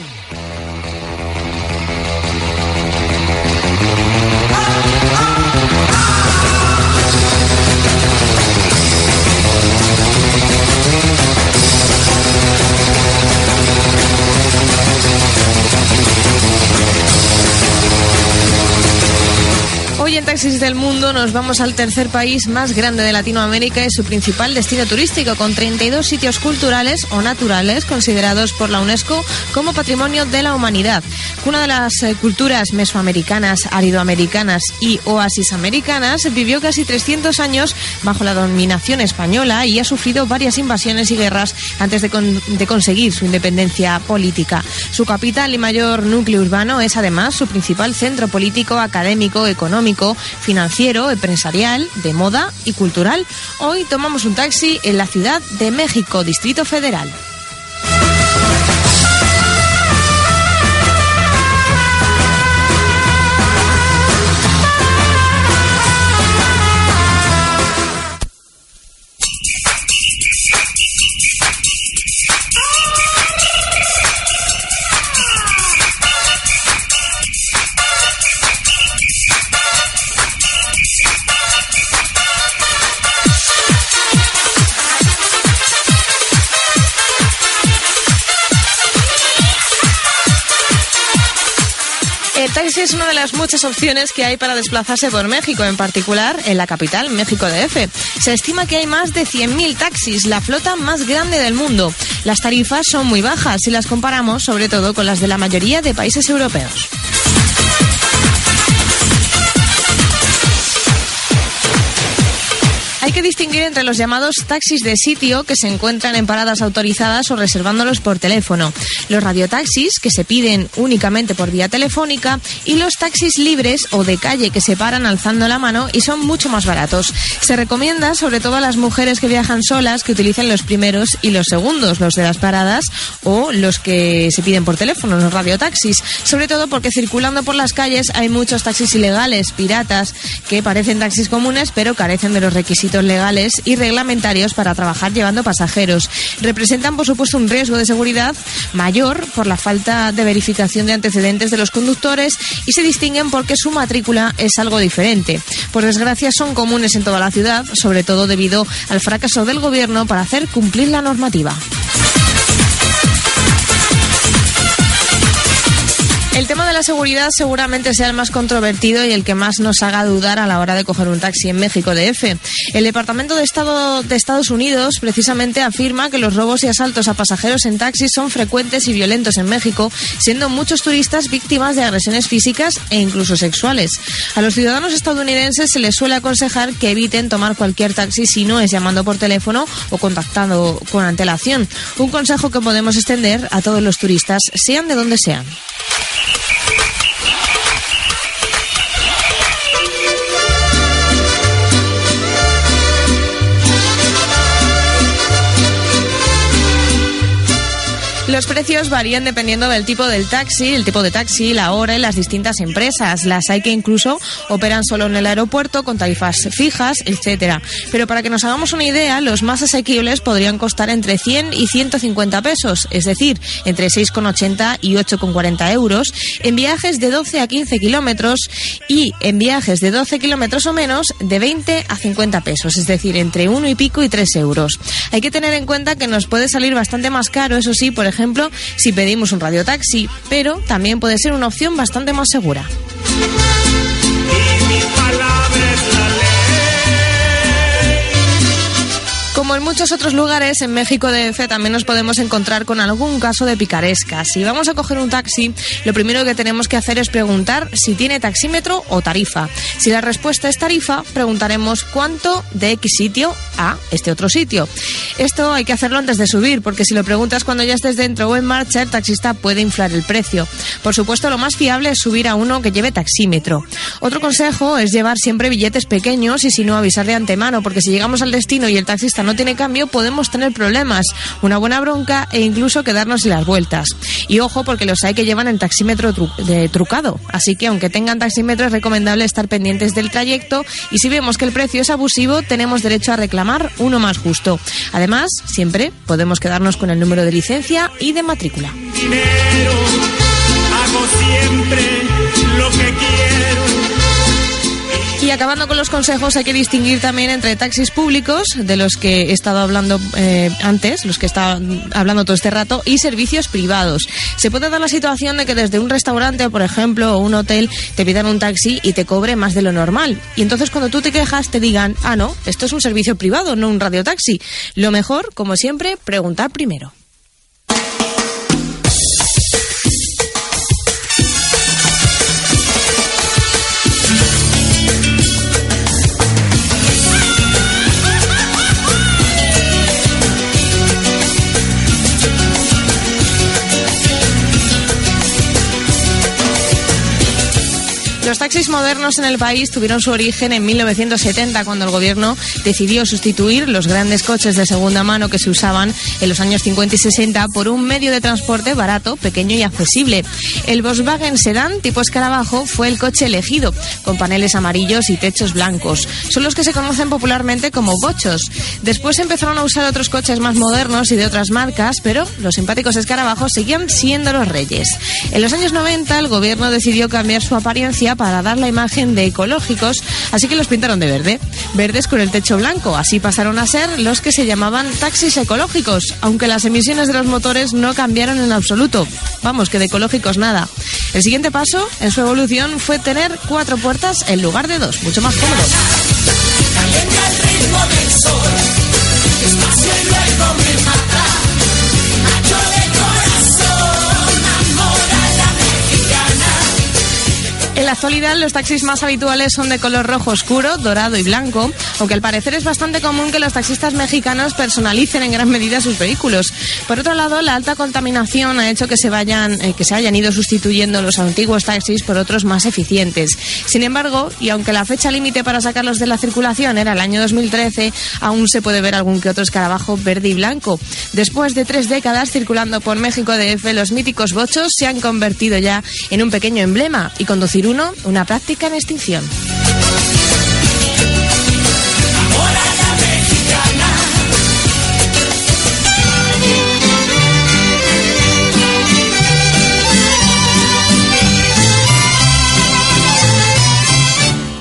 Thank you. Taxis del Mundo nos vamos al tercer país más grande de Latinoamérica y su principal destino turístico, con 32 sitios culturales o naturales considerados por la UNESCO como Patrimonio de la Humanidad. Una de las eh, culturas mesoamericanas, aridoamericanas y oasis americanas vivió casi 300 años bajo la dominación española y ha sufrido varias invasiones y guerras antes de, con- de conseguir su independencia política. Su capital y mayor núcleo urbano es además su principal centro político, académico, económico, financiero, empresarial, de moda y cultural. Hoy tomamos un taxi en la Ciudad de México, Distrito Federal. Taxi es una de las muchas opciones que hay para desplazarse por México, en particular en la capital, México DF. Se estima que hay más de 100.000 taxis, la flota más grande del mundo. Las tarifas son muy bajas si las comparamos sobre todo con las de la mayoría de países europeos. Hay que distinguir entre los llamados taxis de sitio que se encuentran en paradas autorizadas o reservándolos por teléfono, los radiotaxis que se piden únicamente por vía telefónica y los taxis libres o de calle que se paran alzando la mano y son mucho más baratos. Se recomienda sobre todo a las mujeres que viajan solas que utilicen los primeros y los segundos, los de las paradas o los que se piden por teléfono, los radiotaxis, sobre todo porque circulando por las calles hay muchos taxis ilegales, piratas, que parecen taxis comunes pero carecen de los requisitos legales y reglamentarios para trabajar llevando pasajeros. Representan, por supuesto, un riesgo de seguridad mayor por la falta de verificación de antecedentes de los conductores y se distinguen porque su matrícula es algo diferente. Por desgracia, son comunes en toda la ciudad, sobre todo debido al fracaso del gobierno para hacer cumplir la normativa. El tema de la seguridad seguramente sea el más controvertido y el que más nos haga dudar a la hora de coger un taxi en México DF. El Departamento de Estado de Estados Unidos precisamente afirma que los robos y asaltos a pasajeros en taxis son frecuentes y violentos en México, siendo muchos turistas víctimas de agresiones físicas e incluso sexuales. A los ciudadanos estadounidenses se les suele aconsejar que eviten tomar cualquier taxi si no es llamando por teléfono o contactando con antelación. Un consejo que podemos extender a todos los turistas, sean de donde sean. Los precios varían dependiendo del tipo del taxi, el tipo de taxi, la hora y las distintas empresas. Las hay que incluso operan solo en el aeropuerto con tarifas fijas, etcétera. Pero para que nos hagamos una idea, los más asequibles podrían costar entre 100 y 150 pesos, es decir, entre 6,80 y 8,40 euros, en viajes de 12 a 15 kilómetros y en viajes de 12 kilómetros o menos de 20 a 50 pesos, es decir, entre 1 y pico y 3 euros. Hay que tener en cuenta que nos puede salir bastante más caro, eso sí, por ejemplo, si pedimos un radiotaxi, pero también puede ser una opción bastante más segura. Como en muchos otros lugares, en México DF también nos podemos encontrar con algún caso de picaresca. Si vamos a coger un taxi, lo primero que tenemos que hacer es preguntar si tiene taxímetro o tarifa. Si la respuesta es tarifa, preguntaremos cuánto de X sitio a este otro sitio. Esto hay que hacerlo antes de subir, porque si lo preguntas cuando ya estés dentro o en marcha, el taxista puede inflar el precio. Por supuesto, lo más fiable es subir a uno que lleve taxímetro. Otro consejo es llevar siempre billetes pequeños y si no avisar de antemano, porque si llegamos al destino y el taxista no tiene cambio, podemos tener problemas, una buena bronca e incluso quedarnos sin las vueltas. Y ojo, porque los hay que llevan el taxímetro trucado. Así que aunque tengan taxímetro es recomendable estar pendientes del trayecto y si vemos que el precio es abusivo, tenemos derecho a reclamar uno más justo. Además, siempre podemos quedarnos con el número de licencia y de matrícula. Y acabando con los consejos, hay que distinguir también entre taxis públicos, de los que he estado hablando eh, antes, los que he estado hablando todo este rato, y servicios privados. Se puede dar la situación de que desde un restaurante, por ejemplo, o un hotel, te pidan un taxi y te cobre más de lo normal. Y entonces cuando tú te quejas, te digan, ah, no, esto es un servicio privado, no un radiotaxi. Lo mejor, como siempre, preguntar primero. Los taxis modernos en el país tuvieron su origen en 1970, cuando el gobierno decidió sustituir los grandes coches de segunda mano que se usaban en los años 50 y 60 por un medio de transporte barato, pequeño y accesible. El Volkswagen Sedan tipo escarabajo fue el coche elegido, con paneles amarillos y techos blancos. Son los que se conocen popularmente como bochos. Después empezaron a usar otros coches más modernos y de otras marcas, pero los simpáticos escarabajos seguían siendo los reyes. En los años 90 el gobierno decidió cambiar su apariencia para dar la imagen de ecológicos, así que los pintaron de verde. Verdes con el techo blanco, así pasaron a ser los que se llamaban taxis ecológicos, aunque las emisiones de los motores no cambiaron en absoluto. Vamos, que de ecológicos nada. El siguiente paso en su evolución fue tener cuatro puertas en lugar de dos, mucho más cómodo. La actualidad los taxis más habituales son de color rojo oscuro, dorado y blanco, aunque al parecer es bastante común que los taxistas mexicanos personalicen en gran medida sus vehículos. Por otro lado, la alta contaminación ha hecho que se vayan eh, que se hayan ido sustituyendo los antiguos taxis por otros más eficientes. Sin embargo, y aunque la fecha límite para sacarlos de la circulación era el año 2013, aún se puede ver algún que otro escarabajo verde y blanco. Después de tres décadas circulando por México DF, los míticos bochos se han convertido ya en un pequeño emblema y conducir una práctica en extinción.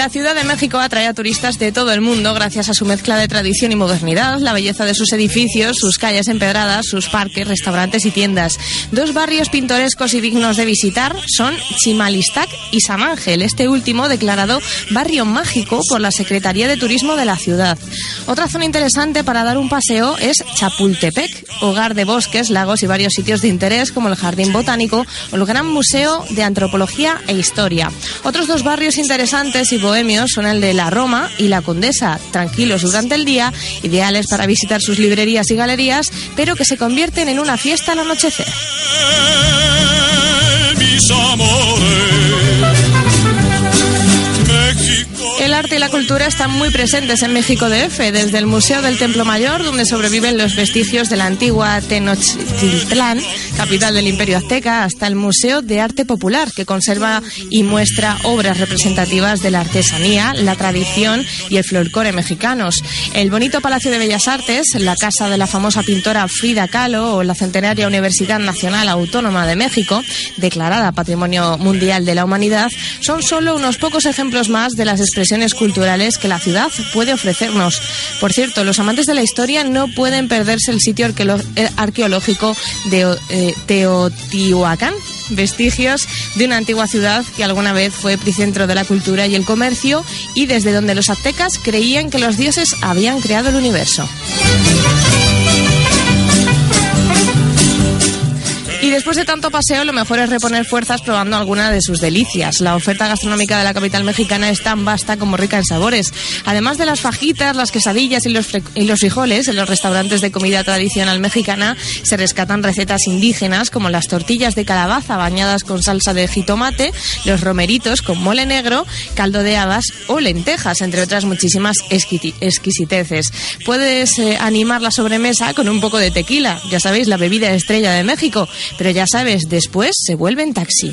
La Ciudad de México atrae a turistas de todo el mundo gracias a su mezcla de tradición y modernidad, la belleza de sus edificios, sus calles empedradas, sus parques, restaurantes y tiendas. Dos barrios pintorescos y dignos de visitar son Chimalistac y San Ángel, este último declarado barrio mágico por la Secretaría de Turismo de la ciudad. Otra zona interesante para dar un paseo es Chapultepec, hogar de bosques, lagos y varios sitios de interés como el Jardín Botánico o el Gran Museo de Antropología e Historia. Otros dos barrios interesantes y bohemios son el de la Roma y la Condesa, tranquilos durante el día, ideales para visitar sus librerías y galerías, pero que se convierten en una fiesta al anochecer. El arte y la cultura están muy presentes en México DF, desde el Museo del Templo Mayor, donde sobreviven los vestigios de la antigua Tenochtitlán, capital del Imperio Azteca, hasta el Museo de Arte Popular, que conserva y muestra obras representativas de la artesanía, la tradición y el folclore mexicanos. El bonito Palacio de Bellas Artes, la casa de la famosa pintora Frida Kahlo o la centenaria Universidad Nacional Autónoma de México, declarada Patrimonio Mundial de la Humanidad, son solo unos pocos ejemplos más de las expresiones culturales que la ciudad puede ofrecernos. Por cierto, los amantes de la historia no pueden perderse el sitio arqueológico de eh, Teotihuacán, vestigios de una antigua ciudad que alguna vez fue epicentro de la cultura y el comercio y desde donde los aztecas creían que los dioses habían creado el universo. Después de tanto paseo, lo mejor es reponer fuerzas probando alguna de sus delicias. La oferta gastronómica de la capital mexicana es tan vasta como rica en sabores. Además de las fajitas, las quesadillas y los, y frijoles, en los restaurantes de comida tradicional mexicana se rescatan recetas indígenas como las tortillas de calabaza bañadas con salsa de jitomate, los romeritos con mole negro, caldo de habas o lentejas, entre otras muchísimas exquisiteces. Puedes eh, animar la sobremesa con un poco de tequila, ya sabéis, la bebida estrella de México ya sabes, después se vuelve en taxi.